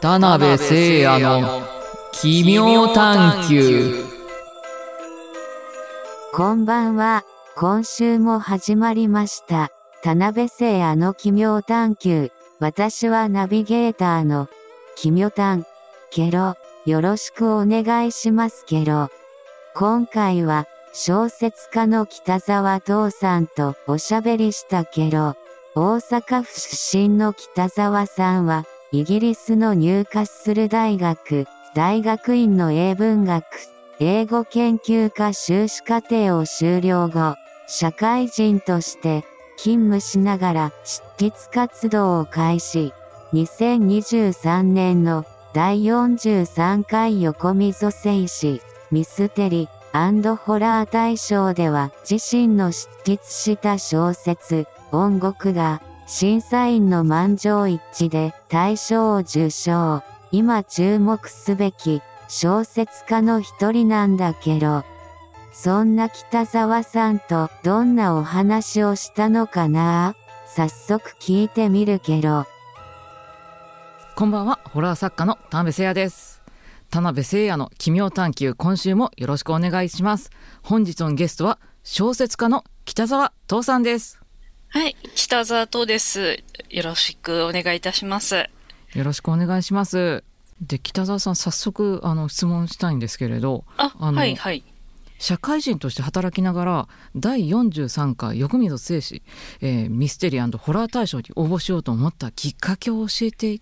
田辺聖也の奇妙探求こんばんは。今週も始まりました。田辺聖也の奇妙探求。私はナビゲーターの奇妙探。ケロ。よろしくお願いしますケロ。今回は小説家の北沢東さんとおしゃべりしたケロ。大阪府出身の北沢さんはイギリスのニューカッスル大学大学院の英文学英語研究科修士課程を修了後、社会人として勤務しながら執筆活動を開始。2023年の第43回横溝正史ミステリーホラー大賞では自身の執筆した小説音楽が審査員の満場一致で大賞を受賞。今注目すべき小説家の一人なんだけど。そんな北沢さんとどんなお話をしたのかな？早速聞いてみるけど。こんばんはホラー作家の田辺聖也です田辺聖也の奇妙探求今週もよろしくお願いします本日のゲストは小説家の北沢東さんですはい、北沢東です。よろしくお願いいたします。よろしくお願いしますで北沢さん早速あの質問したいんですけれどあ、あのはいはい。社会人として働きながら第43回横溝正史、えーミステリーホラー大賞に応募しようと思ったきっかけを教えてい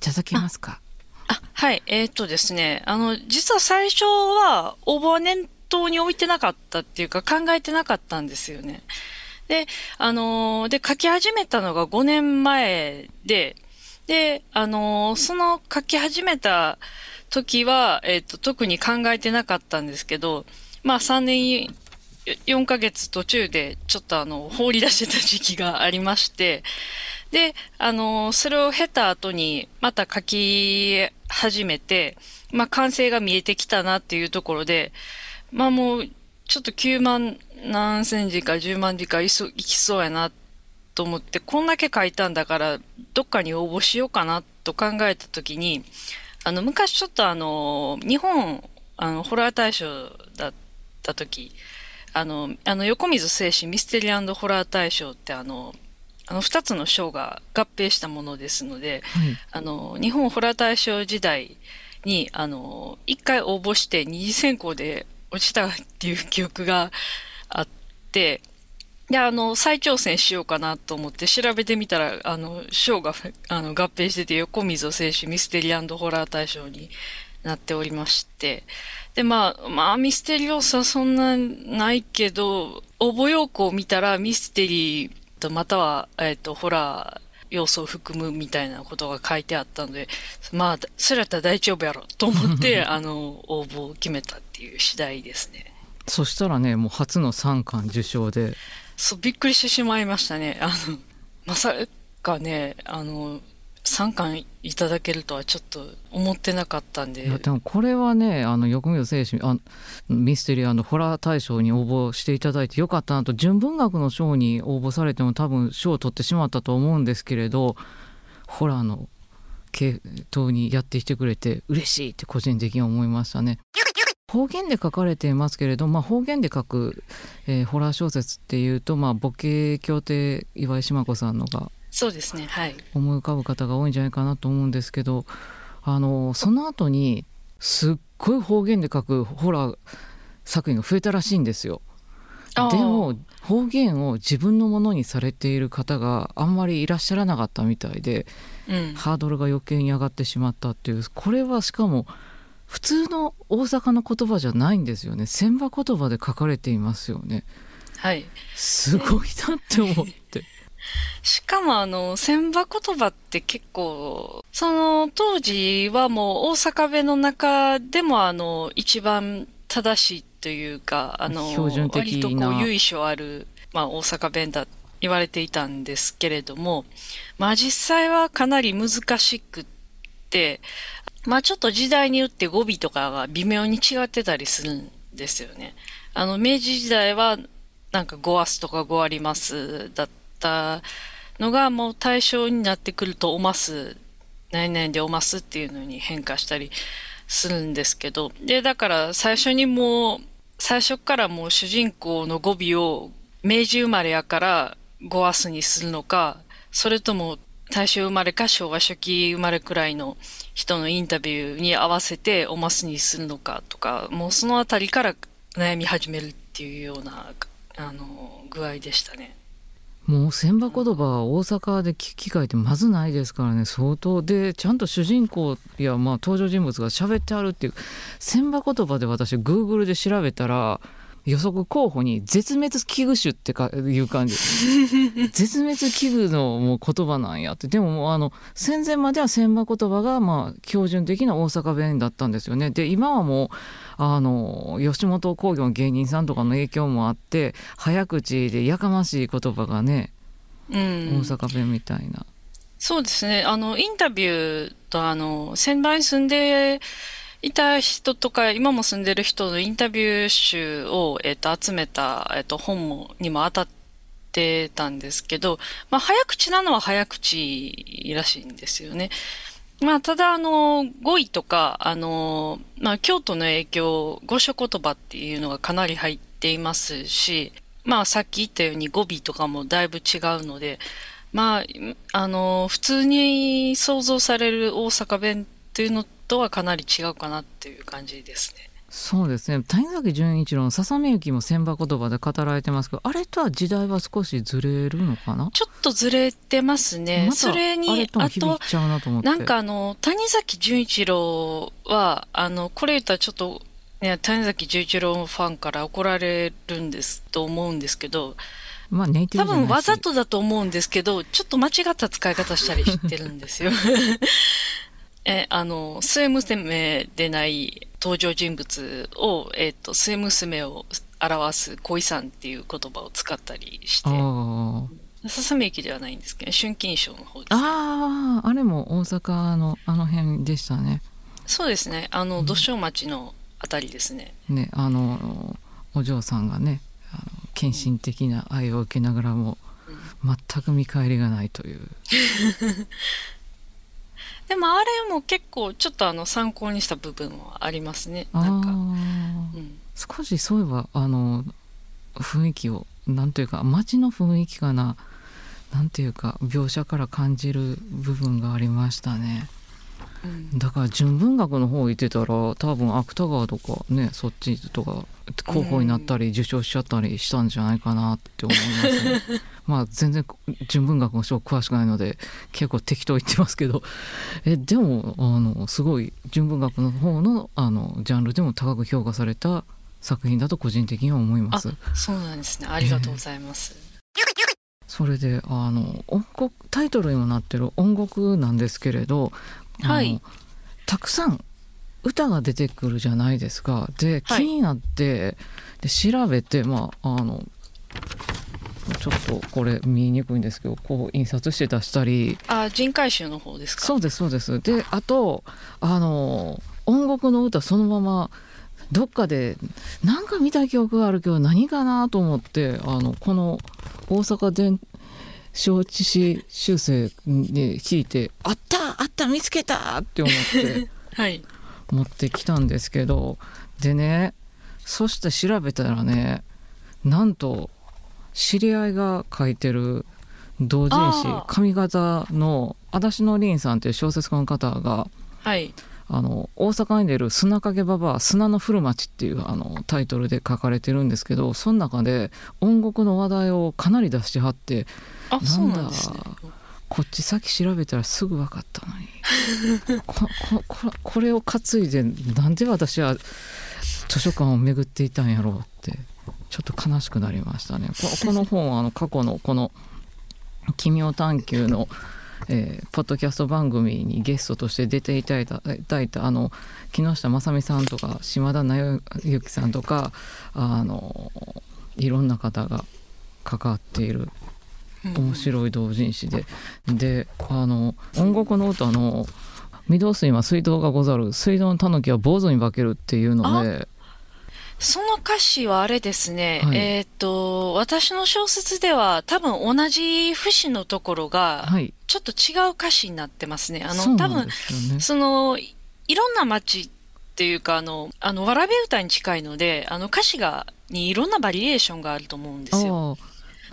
ただけますか？あ、はい、えーっとですね、あの、実は最初は応募は念頭に置いてなかったっていうか考えてなかったんですよね。で、あのーで、書き始めたのが5年前で、で、あのーその書き始めた時は、えっと、特に考えてなかったんですけど、まあ3年4ヶ月途中でちょっとあの、放り出してた時期がありまして、で、あの、それを経た後にまた書き始めて、まあ完成が見えてきたなっていうところで、まあもう、ちょっと9万何千字か10万字かいそいきそうやなと思って、こんだけ書いたんだから、どっかに応募しようかなと考えたときに、あの、昔ちょっとあの、日本、あの、ホラー大賞だった時、あの、あの、横溝正史ミステリーホラー大賞ってあの、あの、二つの賞が合併したものですので、はい。あの、日本ホラー大賞時代に、あの、一回応募して二次選考で落ちたっていう記憶があって、で、あの、再挑戦しようかなと思って調べてみたら、あの、賞が、あの、合併してて、横溝正史ミステリーホラー大賞になっておりまして、で、まあ、まあ、ミステリー要素はそんなないけど、応募要項を見たらミステリーとまたは、えっ、と、ホラー要素を含むみたいなことが書いてあったので、まあ、それやったら大丈夫やろと思って、あの、応募を決めた。っていう次第ですね。そしたらねもう初の3冠受賞でそう、びっくりしてしまいましたね。あの、まさかね、あの、3巻いただけるとはちょっと思ってなかったんででもこれはねあの横溝正史あミステリーホラー大賞に応募していただいてよかったなと純文学の賞に応募されても多分賞を取ってしまったと思うんですけれどホラーの系統にやってきてくれて嬉しいって個人的に思いましたね。方言で書かれていますけれど、まあ、方言で書く、えーホラー小説っていうと、まあ、ボケ協定岩井島子さんのがそうですね、はい。思い浮かぶ方が多いんじゃないかなと思うんですけどあのその後にすっごい方言で書くホラー作品が増えたらしいんですよ。でも方言を自分のものにされている方があんまりいらっしゃらなかったみたいでうん。ハードルが余計に上がってしまったっていうこれはしかも普通の大阪の言葉じゃないんですよね。船場言葉で書かれていますよね。はい。すごいなって思って。しかもあの、千葉言葉って結構、その当時はもう大阪弁の中でもあの、一番正しいというか、あの、標準的割とこなう由緒ある、まあ大阪弁だ、言われていたんですけれども、まあ実際はかなり難しくって、まあちょっと時代によって語尾とかが微妙に違ってたりするんですよね。あの、明治時代はなんか5アスとか5ありますだったのがもう対象になってくるとおます何々でおますっていうのに変化したりするんですけど、で、だから最初にもう、最初からもう主人公の語尾を明治生まれやから語アスにするのか、それとも大正生まれか昭和初期生まれくらいの人のインタビューに合わせておますにするのかとか、もうそのあたりから悩み始めるっていうような、あの、具合でしたね。もう千葉言葉大阪で聞く機会ってまずないですからね相当でちゃんと主人公やまあ登場人物が喋ってあるっていう千葉言葉で私グーグルで調べたら予測候補に絶滅危惧種ってかいう感じ 絶滅危惧のもう言葉なんやってでももうあの戦前までは千葉言葉がまあ標準的な大阪弁だったんですよねで今はもうあの吉本興業の芸人さんとかの影響もあって早口でやかましい言葉がね、うん、大阪弁みたいな。そうですね。あの、インタビューと、あの、仙台に住んでいた人とか、今も住んでる人のインタビュー集を、えっ、と、集めた、えっ、と、本も、にも当たってたんですけど、まあ、早口なのは早口らしいんですよね。まあ、ただ、あの、語彙とか、あの、まあ、京都の影響、語書言葉っていうのがかなり入っていますし、まあ、さっき言ったように語尾とかもだいぶ違うので、まあ、あの、普通に想像される大阪弁っていうのとはかなり違うかなっていう感じですね。そうですね。谷崎潤一郎の「ささめゆき」も千葉言葉で語られてますけどあれとは時代は少しずれるのかな？ちょっとずれてますね、それにあとなんかあの谷崎潤一郎はあのこれ言ったらちょっと、ね、谷崎潤一郎ファンから怒られるんですと思うんですけどまあ、ネイティブ多分わざとだと思うんですけど、ちょっと間違った使い方したりしてるんですよ。え、あの、末娘でない登場人物を、えっ、ー、と、末娘を表す恋さんっていう言葉を使ったりして、ささめ駅ではないんですけど、春金賞の方です、ね、ああ、あれも大阪のあの辺でしたね。そうですね。あの、土庄町のあたりですね。ね、あの、お嬢さんがね、あの献身的な愛を受けながらも、全く見返りがないという。でもあれも結構ちょっとあの参考にした部分はありますね。なんか、うん、少しそういえばあの雰囲気をなんというか街の雰囲気かななんていうか描写から感じる部分がありましたね。だから純文学の方行ってたら多分芥川とかねそっちとか候補になったり受賞しちゃったりしたんじゃないかなって思いますね。まあ全然純文学の書詳しくないので結構適当言ってますけどえでもあのすごい純文学の方のあのジャンルでも高く評価された作品だと個人的には思います。そうなんですねありがとうございます。えー、それであの音楽タイトルにもなってる音楽なんですけれど、はい、たくさん歌が出てくるじゃないですか。で気になって、はい、で調べてまああのちょっとこれ見にくいんですけどこう印刷して出したり。あ人海集の方ですか？そうですそうです。であとあの音楽の歌そのままどっかでなんか見た記憶があるけど何かなと思ってあのこの大阪伝承知し修正に聞いて「あったあった見つけた!」って思って はい持ってきたんですけどでねそして調べたらねなんと知り合いが書いてる同人誌上方の足立の凛さんっていう小説家の方が、はい、あの大阪に出る「砂影ババア砂の古町」っていうあのタイトルで書かれてるんですけどその中で音楽の話題をかなり出してはってなんだ、ね、こっち先調べたらすぐ分かったのに こここれを担いでなんで私は図書館を巡っていたんやろうってちょっと悲しくなりましたね。この本はあの過去のこの「奇妙探求の」えー、ポッドキャスト番組にゲストとして出ていただいただいたあの木下正美さんとか島田直之さんとかあのいろんな方が関わっている面白い同人誌で、であの音楽の歌の「御堂水は水道がござる。水道の狸は坊主に化ける」っていうのでその歌詞はあれですね、はい。えっ、と、私の小説では多分同じ節のところが、はい。ちょっと違う歌詞になってますね。あの、多分その、いいろんな街っていうか、あの、あの、わらべ歌に近いので、あの、歌詞が、にいろんなバリエーションがあると思うんですよ。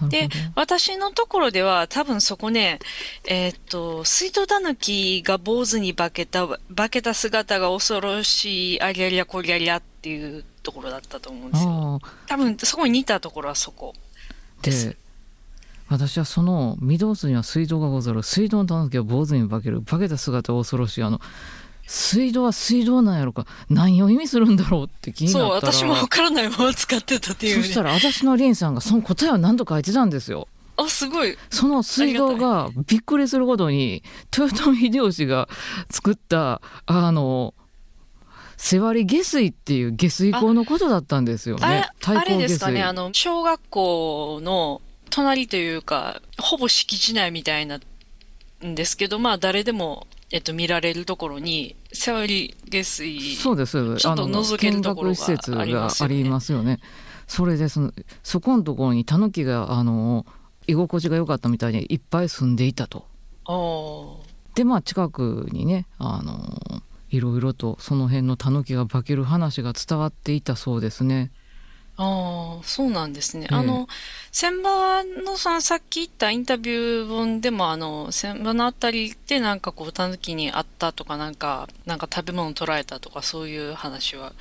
で私のところでは多分そこね、えーっと、水戸たぬきが坊主に化けた、化けた姿が恐ろしい、ありゃりゃこりゃりゃっていうところだったと思うんですよ。多分そこに似たところはそこです。で私はその御堂筋には水道がござる水道のたぬきを坊主に化ける化けた姿は恐ろしいあの水道は水道なんやろか何を意味するんだろうって気にそう、なったら私もわからないまま使ってたっていうね。そしたら私の凛さんがその答えを何度か書いてたんですよあ、すごい。その水道がびっくりするほどに豊臣秀吉が作ったあの瀬割下水っていう下水溝のことだったんですよね。対あれですかね、あの、小学校の隣というか、ほぼ敷地内みたいなんですけど、まあ誰でも、えっと、見られるところに、瀬割下水。そうですちょっと覗けるところが見学施設がありますよね。それでそのそこのところにタヌキがあの居心地が良かったみたいにいっぱい住んでいたと。でまあ近くにねあのいろいろとその辺のタヌキが化ける話が伝わっていたそうですね。ああ、そうなんですね。ええあの、千葉のそのさっき言ったインタビュー本でも、あの、千葉のあたりでなんかこう、タヌキに会ったとか、なんか、なんか食べ物捕らえたとか、そういう話は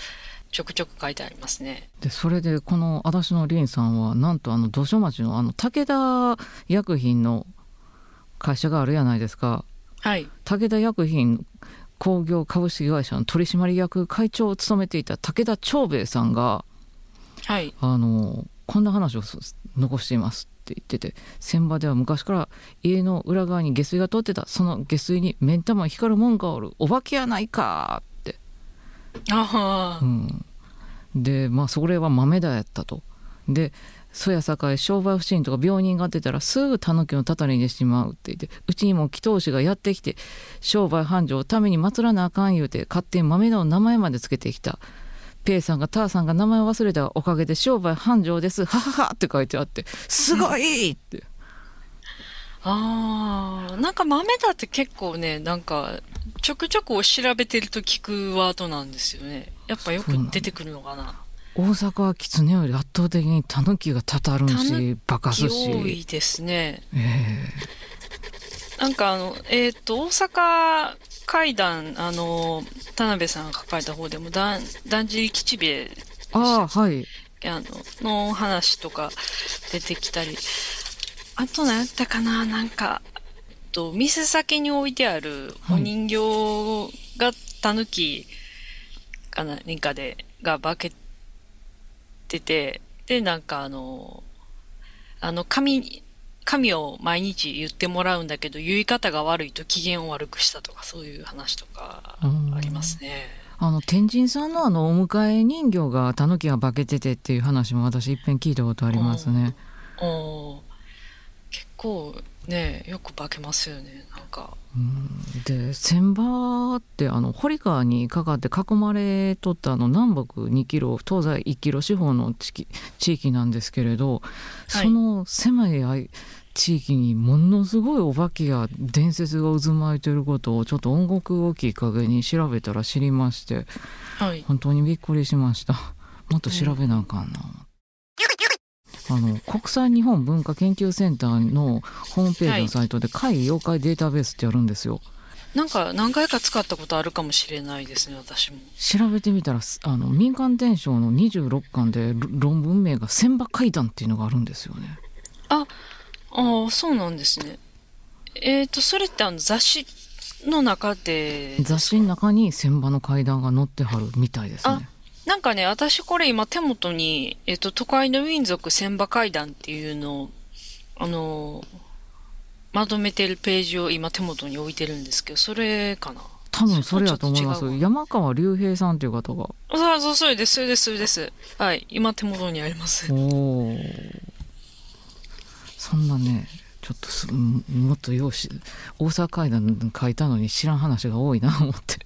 ちょくちょく書いてありますね。でそれでこの足の凛さんはなんとあの土所町のあの武田薬品の会社があるやないですか。はい。武田薬品工業株式会社の取締役会長を務めていた武田長兵衛さんがはい。あのこんな話をす残していますって言ってて船場では昔から家の裏側に下水が通ってた。その下水に目ん玉に光るもんがおる。お化けやないかって、ああ、うん、でまあそれは豆だやったと。でそやさかい商売不振とか病人が出たらすぐタヌキのたたりにしてまうって言ってうちにも祈祷師がやってきて商売繁盛のために祀らなあかん言うて勝手に豆の名前までつけてきた。ペイさんがターさんが名前を忘れたおかげで商売繁盛です。はははって書いてあってす。ごいってああ、なんか豆だって結構ね、なんか、ちょくちょく調べてると聞くワードなんです。よね。やっぱよく出てくるのかな。大阪は狐より圧倒的にタヌキがたたるんタしバカすしいですね。えなんかあの、えっ、と、大阪会談、あの、田辺さんが書かれた方でも、だん、だんじり吉兵衛えああはい。あの、の話とか出てきたり、あと何やったかななんか、と、店先に置いてあるお人形がタヌキか何かで、が化けてて、で、なんかあの、あの、神、神を毎日言ってもらうんだけど、言い方が悪いと機嫌を悪くしたとか、そういう話とかありますね。あの天神さんのあのお迎え人形がタヌキが化けててっていう話も私いっぺん聞いたことありますね。結構ね、よく化けますよね、なんか。うんで船場ってあの堀川にかかって囲まれとったあの南北2キロ東西1キロ四方の地域地域なんですけれど、はいその狭い地域にものすごいお化けや伝説が渦巻いてることをちょっと音楽をきっかけに調べたら知りましてはい。本当にびっくりしましたもっと調べなあかんな、あの国際日本文化研究センターのホームページのサイトで怪異妖怪データベースってやるんですよなんか何回か使ったことあるかもしれないですね、私も。調べてみたらすあの民間伝承の26巻でろ論文名が千葉怪談っていうのがあるんですよねああ、そうなんですね。えっ、と、それってあの雑誌の中で、雑誌の中に千葉の怪談が載ってはるみたいですねなんかね、私これ今手元に、えっ、と、都会の民族千葉階段っていうのを、あの、まとめてるページを今手元に置いてるんですけど、それかな？多分それやと思います山川隆平さんという方がそうそう、それです、それです、それです。はい、今手元にあります。おおそんなねちょっとすんもっとようし大阪怪談書いたのに知らん話が多いな思って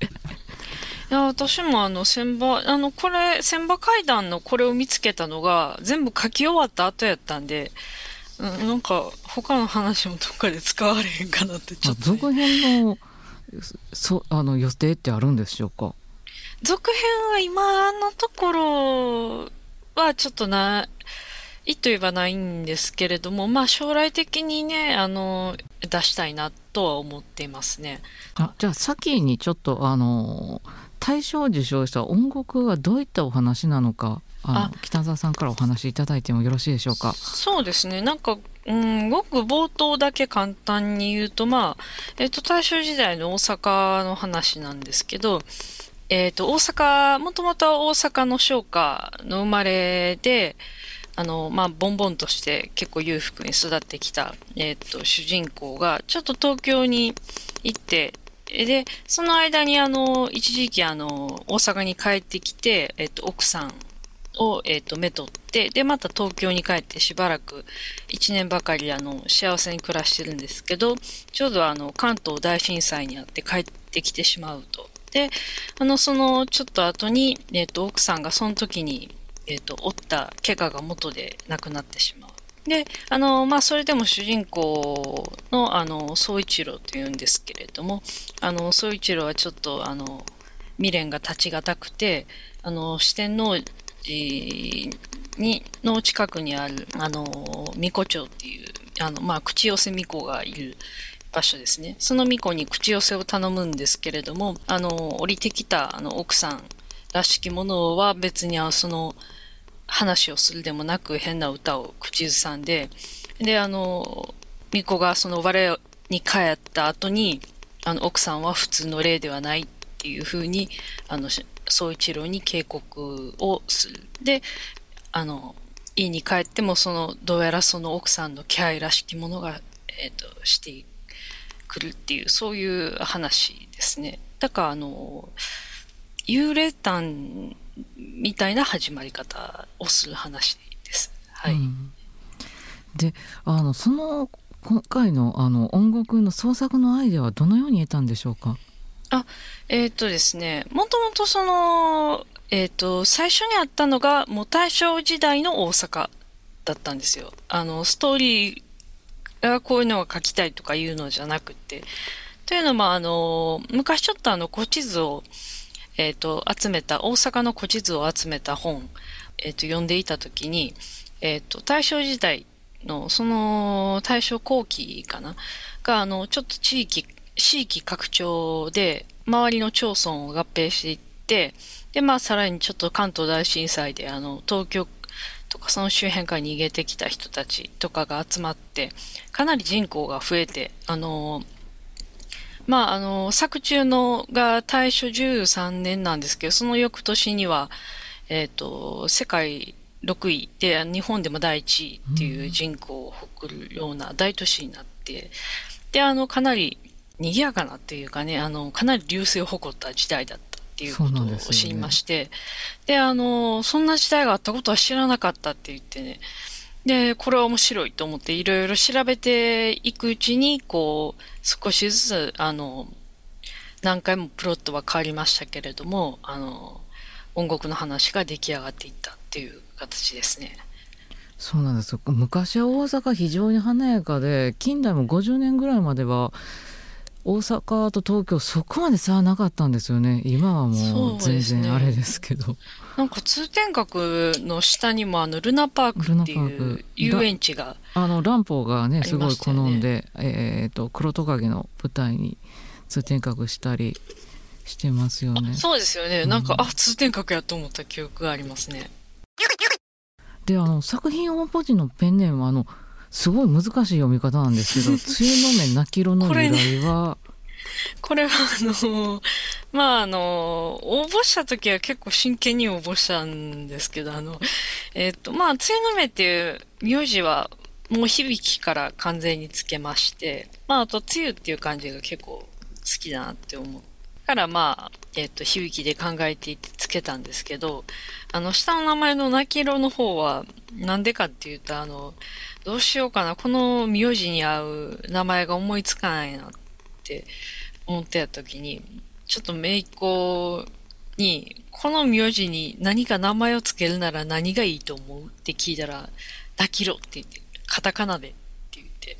いや、私もあの、千葉、あの、これ、千葉階段のこれを見つけたのが、全部書き終わった後やったんで、うん、なんか、他の話もどっかで使われへんかなってちょっと、続編の、そ、あの、予定ってあるんでしょうか？続編は今のところはちょっとな、いいと言えばないんですけれども、まあ将来的にね、あの、出したいなとは思っていますね。あじゃあ先にちょっとあの、大賞を受賞した音楽はどういったお話なのか、あの北澤さんからお話しいただいてもよろしいでしょうか。そうですね。なんか、うん、ごく冒頭だけ簡単に言うと、まあ、えっ、と、大正時代の大阪の話なんですけど、えっ、と、大阪、もともとは大阪の商家の生まれで、あの、まあ、ボンボンとして結構裕福に育ってきた、えっ、と、主人公が、ちょっと東京に行って、で、その間にあの、一時期あの、大阪に帰ってきて、えっと、奥さんを、えっと、めとって、で、また東京に帰ってしばらく一年ばかりあの、幸せに暮らしてるんですけど、ちょうどあの、関東大震災にあって帰ってきてしまうと。で、あの、その、ちょっと後に、えっと、奥さんがその時に、えっと、負った怪我が元で亡くなってしまう。で、あの、まあ、それでも主人公の、あの、総一郎というんですけれども、あの、総一郎はちょっと、あの、未練が立ちがたくて、あの、四天王寺に、の近くにある、あの、巫女町っていう、あの、まあ、口寄せ巫女がいる場所ですね。その巫女に口寄せを頼むんですけれども、あの、降りてきた、あの、奥さんらしきものは別に、その、話をするでもなく変な歌を口ずさんで、で、あの、巫女がその我に帰った後に、あの、奥さんは普通の霊ではないっていうふうに、あの、総一郎に警告をする。で、あの、家に帰っても、その、どうやらその奥さんの気配らしきものが、えっ、ー、と、してくるっていう、そういう話ですね。だから、あの、幽霊譚みたいな始まり方をする話です。はい。うん、で、あの、その、今回のあの音楽の創作のアイデアはどのように得たんでしょうか？あ、えっ、ー、とですね、もともとその、えっ、ー、と、最初にあったのが、もう大正時代の大阪だったんですよ。あの、ストーリーがこういうのが書きたいとかいうのじゃなくて。というのも、あの、昔ちょっとあの、古地図を、えっ、ー、と、集めた、大阪の古地図を集めた本、えっ、と、読んでいたときに、えっ、と、大正時代の、その、大正後期かな？が、あの、ちょっと地域、地域拡張で、周りの町村を合併していって、で、まあ、さらにちょっと関東大震災で、あの、東京とかその周辺から逃げてきた人たちとかが集まって、かなり人口が増えて、あの、まあ、あの、作中のが大正13年なんですけど、その翌年には、え、ー、と、世界6位で、日本でも第1位っていう人口を誇るような大都市になって、で、あの、かなり賑やかなっていうかね、あの、かなり流星を誇った時代だったっていうことを知りまして、で、ね、あの、そんな時代があったことは知らなかったって言ってね、で、これは面白いと思っていろいろ調べていくうちに、こう、少しずつ、あの、何回もプロットは変わりましたけれども、あの、音楽の話が出来上がっていったっていう形ですね。そうなんです昔は大阪非常に華やかで近代も50年ぐらいまでは大阪と東京そこまで差はなかったんですよね。今はもう全然あれですけど、ね、なんか通天閣の下にもあのルナパークっていう遊園地があの乱歩がねすごい好んで、えーと、黒トカゲの舞台に通天閣したりしてますよね。そうですよね、うん、なんかあ通天閣やと思った記憶がありますね。であの作品応募時のペンネームはあの「すごい難しい読み方なんですけど、梅雨の目泣き色の由来は、これはあの、まああの、応募した時は結構真剣に応募したんですけど、あの、えっ、ー、と、まあ、梅雨の目っていう名字はもう響きから完全につけまして、まあ、あと、梅雨っていう感じが結構好きだなって思う。からまあ、えっ、ー、と、響きで考えていてつけたんですけど、あの、下の名前の泣き色の方は、なんでかっていうと、あの、どうしようかな、この名字に合う名前が思いつかないなって思ってた時に、ちょっと姪っ子に、この名字に何か名前をつけるなら何がいいと思うって聞いたら、ダキロって言って、カタカナでって言って。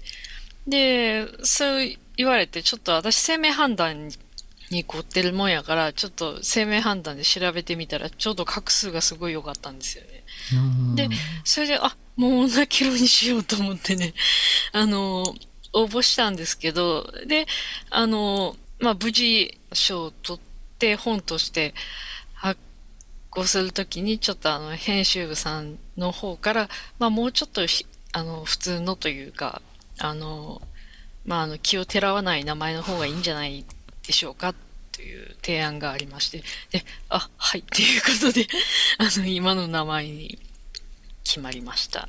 で、そう言われて、ちょっと私生命判断に凝ってるもんやから、ちょっと生命判断で調べてみたら、ちょうど画数がすごい良かったんですよね。で、それで、あ、もうナキロにしようと思ってね、あの、応募したんですけど、で、あの、まあ、無事賞を取って本として発行するときに、ちょっとあの、編集部さんの方から、まあ、もうちょっとあの、普通のというか、あの、まあ、あの、気をてらわない名前の方がいいんじゃないでしょうか。という提案がありまして、で、あ、はい、っていうことで、あの、今の名前に決まりました。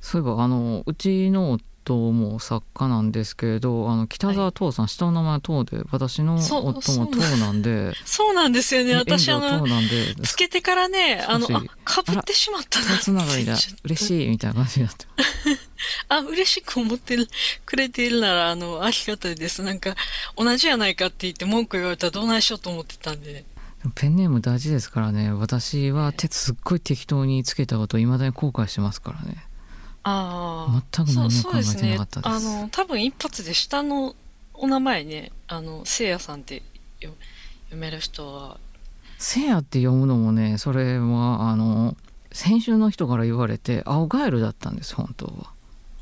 そういえば、あの、うちの夫も作家なんですけれどあの北沢東さん、はい、下の名前東で私の夫も東なんで。そうなんですよね。私あのつけてからねあのあかぶってしまったなつながりだ。嬉しいみたいな感じになって あ嬉しく思ってるくれているならあのありがたいです。なんか同じやないかって言って文句言われたらどないしようと思ってたんでペンネーム大事ですからね私は手すっごい適当につけたこといまだに後悔してますからねああ。全く何も考えてなかったです。すね、あの、多分一発で下のお名前ね、あの、せいやさんって読める人は。せいやって読むのもね、それは、あの、先週の人から言われて、青ガエルだったんです、本当は。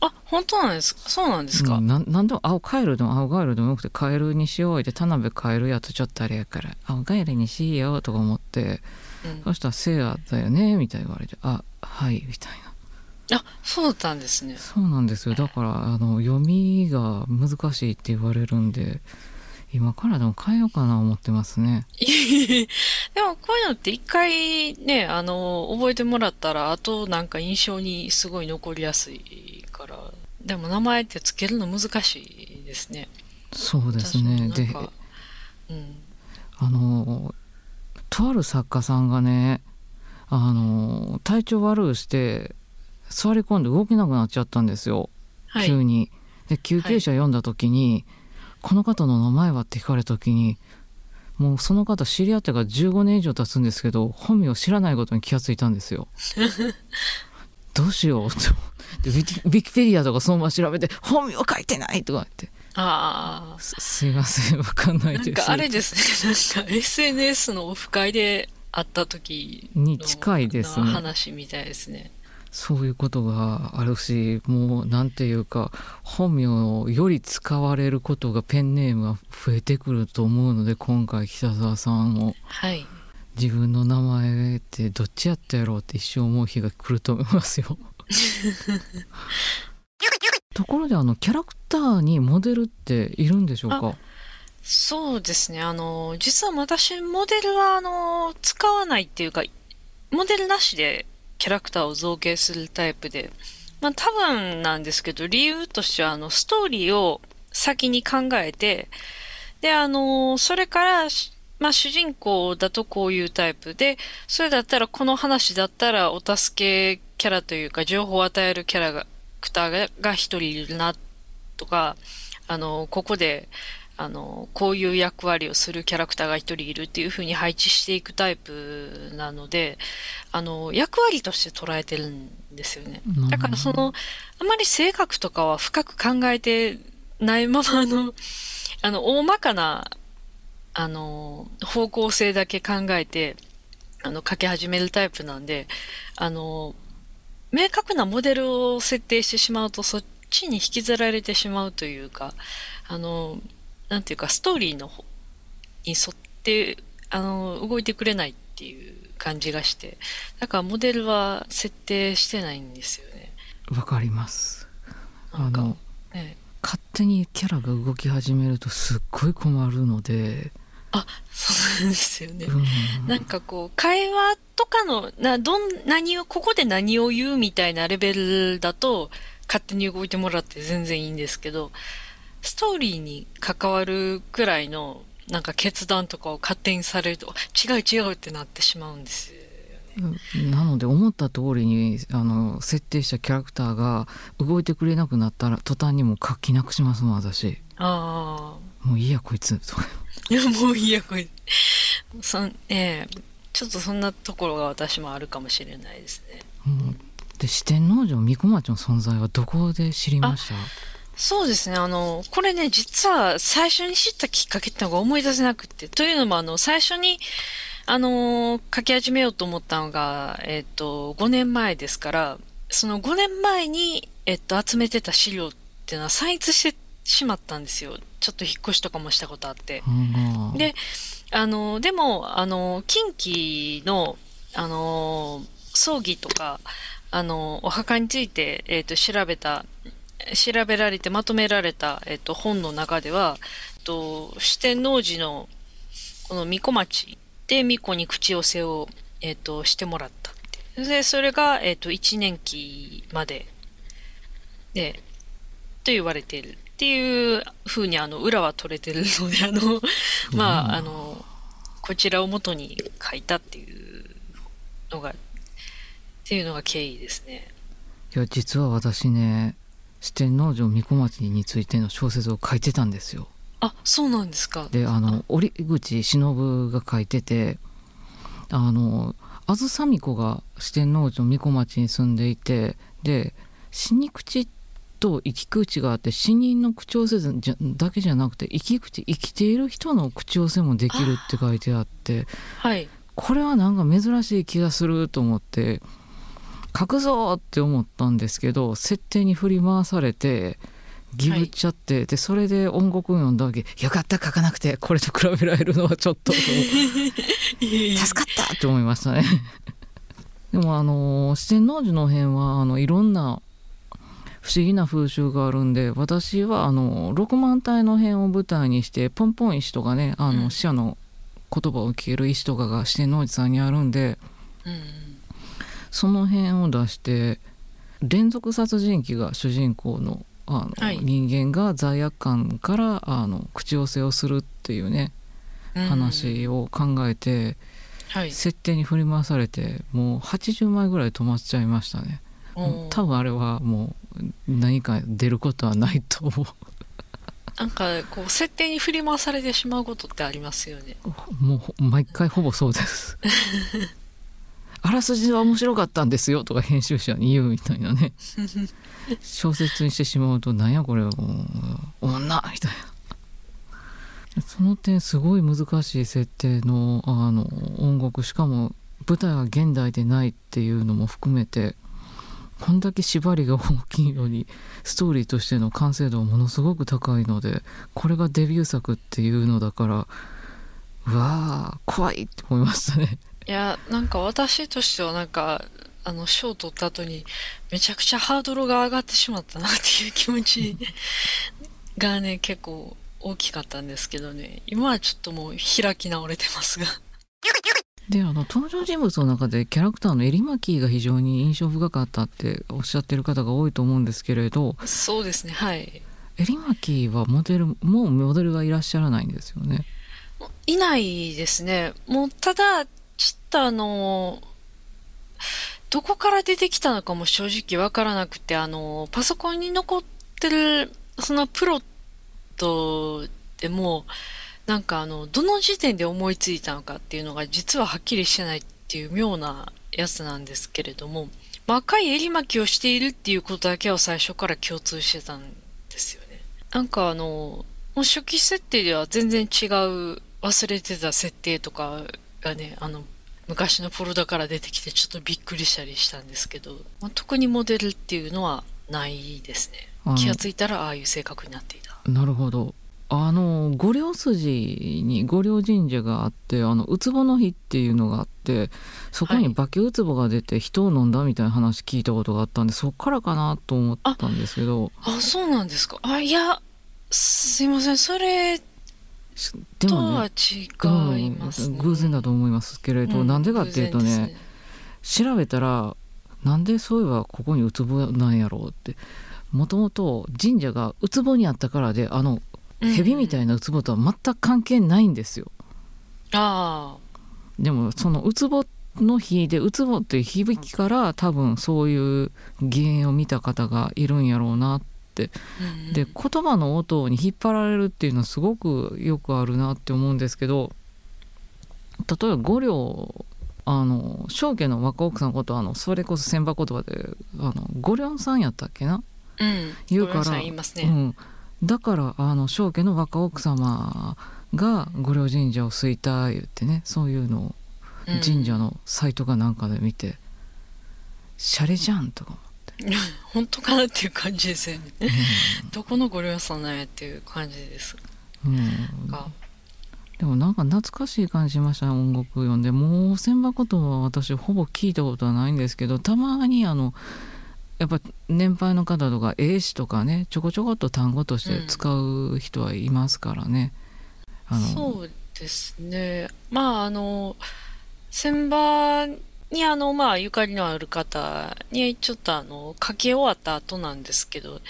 あ、本当なんですか？そうなんですか、うん、ななんでも青カエルでも青ガエルでもよくてカエルにしようって田辺カエルやとちょっとあれやから青ガエルにしようとか思って、うん、そしたら「せいやだよね」みたいに言われて「あはい」みたいな。あそうだったんですね。そうなんですよ。だからあの読みが難しいって言われるんで今からでも変えようかな思ってますね。でもこういうのって一回ねあの覚えてもらったらあとなんか印象にすごい残りやすいからでも名前ってつけるの難しいですねそうですねで、うん、あのとある作家さんがねあの体調悪うして座り込んで動けなくなっちゃったんですよ、はい、急に。で救急車読んだ時に、はい、この方の名前は?」って聞かれた時にもうその方知り合ってから15年以上経つんですけど本名を知らないことに気がついたんですよ。どうしようって。でウィキペディアとかそのまま調べて「本名書いてない!」とか言って。ああすいませんわかんないです。なんかあれですね。なんか SNS のオフ会で会った時に近いですね。話みたいですね。そういうことがあるしもう何ていうか本名をより使われることがペンネームが増えてくると思うので今回北沢さんを、はい、自分の名前ってどっちやったやろうって一生思う日が来ると思いますよ。ところであのキャラクターにモデルっているんでしょうか？そうですねあの実は私モデルはあの使わないっていうかモデルなしでキャラクターを造形するタイプで、まあ多分なんですけど、理由としてはあのストーリーを先に考えて、で、あの、それから、まあ主人公だとこういうタイプで、それだったらこの話だったらお助けキャラというか情報を与えるキャラクターが一人いるなとか、あの、ここであの、こういう役割をするキャラクターが一人いるっていう風に配置していくタイプなので、あの、役割として捉えてるんですよね。だからその、あまり性格とかは深く考えてないまま、あの、あの、大まかな、あの、方向性だけ考えて、あの、書き始めるタイプなんで、あの、明確なモデルを設定してしまうと、そっちに引きずられてしまうというか、あの、なんていうか、ストーリーのに沿って、あの、動いてくれないっていう感じがして、だからモデルは設定してないんですよね。わかります。あの、ね、勝手にキャラが動き始めるとすっごい困るので、あ、そうなんですよね。うん、なんかこう、会話とかの、な、どん、何を、ここで何を言うみたいなレベルだと、勝手に動いてもらって全然いいんですけど、ストーリーに関わるくらいのなんか決断とかを勝手にされると違う違うってなってしまうんですなので思った通りにあの設定したキャラクターが動いてくれなくなったら途端にも書きなくしますもん私。ああもういいやこいつとかいやもういいやこいつそんええちょっとそんなところが私もあるかもしれないですね。うんで四天王城三小町の存在はどこで知りました？そうですね。あの、これね、実は最初に知ったきっかけってのが思い出せなくて。というのも、あの、最初に、あの、書き始めようと思ったのが、えっと、5年前ですから、その5年前に、えっと、集めてた資料っていうのは散逸してしまったんですよ。ちょっと引っ越しとかもしたことあって。うんで、あの、でも、あの、近畿の、あの、葬儀とか、あの、お墓について、えっ、と、調べた、調べられてまとめられた、えっ、と、本の中では、えっと、四天王寺の、この巫女町で巫女に口寄せを、えっ、と、してもらったって。で、それが、えっ、と、1年期まで、で、と言われているっていうふうにあの裏は取れてるのであの まああのこちらを元に書いたっていうのがっていうのが経緯ですね。いや実は私ね四天王城三小町についての小説を書いてたんですよあそうなんですか。であの折口忍が書いててあのあずさみ子が四天王城三小町に住んでいてで死に口と生き口があって死人の口寄せじゃだけじゃなくて生き口生きている人の口寄せもできるって書いてあってはい。これはなんか珍しい気がすると思って書くぞって思ったんですけど設定に振り回されてギブっちゃって、でそれで音楽を読んだわけよかった書かなくてこれと比べられるのはちょっと 助かったって思いましたね でもあの四天王寺の辺はあのいろんな不思議な風習があるんで私はあの六万体の辺を舞台にしてポンポン石とかねあうん。の死者の言葉を聞ける石とかが四天王寺さんにあるんでうんその辺を出して連続殺人鬼が主人公のあの、はい。人間が罪悪感からあの口寄せをするっていうねうん。話を考えて、はい。設定に振り回されてもう80枚ぐらい止まっちゃいましたね多分あれはもう何か出ることはないと思なんかこう設定に振り回されてしまうことってありますよね。うもうほ毎回ほぼそうです。あらすじは面白かったんですよとか編集者に言うみたいなね。小説にしてしまうとなんやこれもう女みたいな。その点すごい難しい設定のあの音楽。しかも舞台は現代でないっていうのも含めてこんだけ縛りが大きいのにストーリーとしての完成度はものすごく高いのでこれがデビュー作っていうのだからうわー怖いって思いましたね。いや、なんか私としてはなんか、あの、賞取った後に、めちゃくちゃハードルが上がってしまったなっていう気持ちがね、結構大きかったんですけどね、今はちょっともう開き直れてますが。であの登場人物の中でキャラクターのエリマキーが非常に印象深かったっておっしゃってる方が多いと思うんですけれどそうですね、はい。エリマキーはモデルもうモデルがいらっしゃらないんですよね。いないですね。もう、ただ、ちょっとあの、どこから出てきたのかも正直わからなくて、あの、パソコンに残ってる、そのプロットでも、なんかあの、どの時点で思いついたのかっていうのが実ははっきりしてないっていう妙なやつなんですけれども、まあ赤い襟巻きをしているっていうことだけは最初から共通してたんですよね。なんかあの、もう初期設定では全然違う忘れてた設定とかがね、あの、昔のフォルダから出てきてちょっとびっくりしたりしたんですけど、まあ特にモデルっていうのはないですね気がついたらああいう性格になっていた。なるほどあの五稜筋に五稜神社があってあのウツボの日っていうのがあってそこはい。に化けウツボが出て人を飲んだみたいな話聞いたことがあったんでそっからかなと思ったんですけど。あ、そうなんですか。あ、いや、すいません。それともはね違います、ね。うん偶然だと思いますけれど、うんなんでかっていうと偶然ね。調べたらなんでそういえばここにウツボなんやろうって。もともと神社がウツボにあったからであの蛇みたいなウツボとは全く関係ないんですよ。あでもそのウツボの日でウツボっていう響きから多分そういう原因を見た方がいるんやろうなあ、うんうんで言葉の音に引っ張られるっていうのはすごくよくあるなって思うんですけど例えば五両あの正家の若奥さんのことあのそれこそ千葉言葉であの五両さんやったっけな？うん。言うからね。うん、だからあの正家の若奥様が御陵神社を好いた言ってねそういうのをうん。神社のサイトかなんかで見て、シャレじゃんとか思って、本当かなっていう感じですよね。うどこのご両さんなんやっていう感じです。んうん。が。でもなんか懐かしい感じしましたね音楽読んで。もう千葉言葉は私ほぼ聞いたことはないんですけどたまにあのやっぱ年配の方とか英詞とかねちょこちょこっと単語として使う人はいますからね。あのそうですね。まあ、あの、千葉にあの、まあ、ゆかりのある方に、ちょっとあの、書き終わった後なんですけど、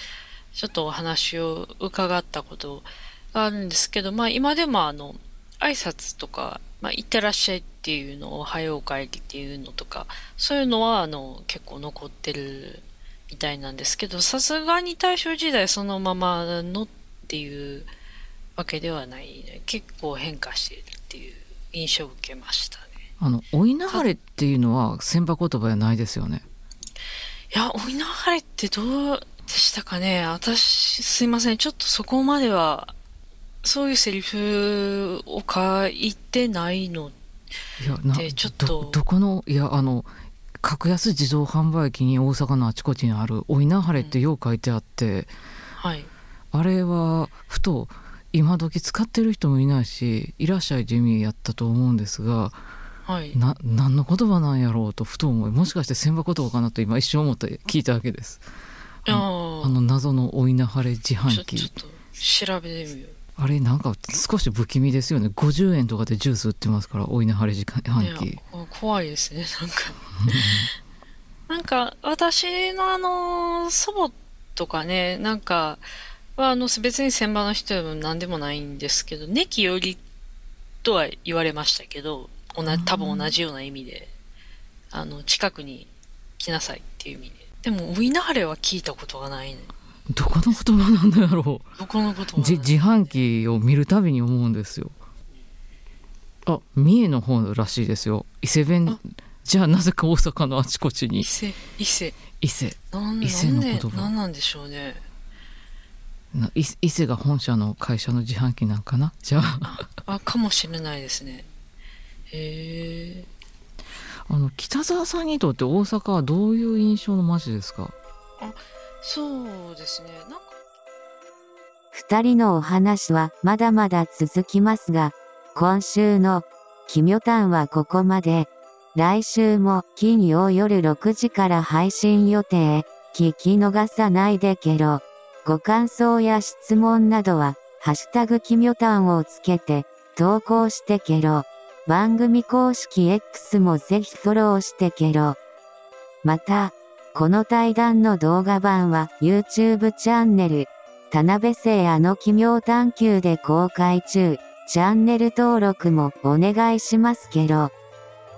ちょっとお話を伺ったことがあるんですけど、まあ、今でもあの、挨拶とか、まあ、いってらっしゃいっていうのを、おはようお帰りっていうのとか、そういうのは、あの、結構残ってるみたいなんですけど、さすがに大正時代そのままのっていうわけではない、結構変化しているっていう印象を受けましたね。あの「お稲荷れ」っていうのは千葉言葉じゃないですよね。いや、お稲荷れってどうでしたかね私、すいません。ちょっとそこまでは、そういうセリフを書いてないの。いやちょっとどどこのいやあの格安自動販売機に大阪のあちこちにある「お稲荷れ」ってよう書いてあって、はい。あれはふと今時使ってる人もいないし「いらっしゃい」って意味やったと思うんですがはい。な何の言葉なんやろうとふと思いもしかして千葉言葉かなと今一瞬思って聞いたわけです。あの謎の「お稲荷れ」自販ちょっ機と調べてみよう。あれなんか少し不気味ですよね50円とかでジュース売ってますから「お稲荷れ」自販機。いやこ怖いですね、なんか。なんか、私のあの、祖母とかね、なんか、はあの、別に千葉の人でも何でもないんですけど、ネキよりとは言われましたけど、同じ多分同じような意味で、あの、近くに来なさいっていう意味で。でも、ウィナハレは聞いたことがないね。どこの言葉なんだやろう。どこのことはないじ自販機を見るたびに思うんですよ。あ三重の方らしいですよ。伊勢弁。あ。じゃあなぜか大阪のあちこちに。伊勢、伊勢。伊勢。なん伊勢なんでの言葉。なんなんでしょうね。な伊伊勢が本社の会社の自販機なんかな？じゃあ。あ、かもしれないですね。へえ。あの北沢さんにとって大阪はどういう印象の街ですか？そうですね。なんか、二人のお話はまだまだ続きますが、今週の奇妙譚はここまで。来週も金曜夜6時から配信予定。聞き逃さないでけろ。ご感想や質問などは、ハッシュタグ奇妙譚をつけて投稿してけろ。番組公式 X もぜひフォローしてけろ。また、この対談の動画版は YouTube チャンネル、田辺聖あの奇妙探求で公開中。チャンネル登録もお願いしますけろ。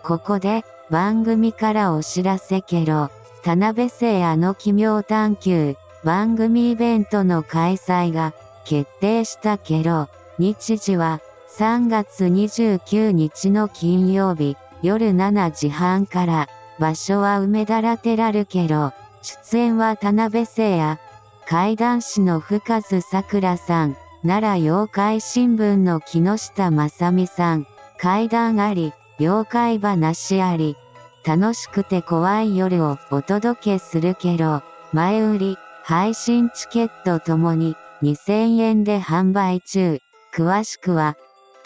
ここで番組からお知らせけろ。田辺聖あの奇妙探求番組イベントの開催が決定したけろ。日時は3月29日の金曜日夜7時半から場所は梅田ラテラルケロ。出演は田辺聖也。怪談師の深津桜さん。奈良妖怪新聞の木下正美さん。怪談あり、妖怪話あり。楽しくて怖い夜をお届けするけど、前売り、配信チケットともに2000円で販売中。詳しくは、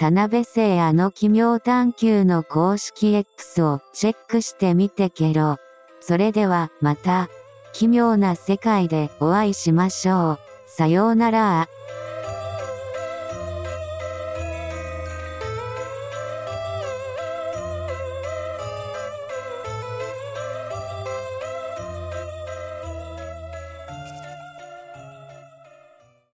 田辺聖あの奇妙探求の公式 X をチェックしてみてけろ。それではまた、奇妙な世界でお会いしましょう。さようなら。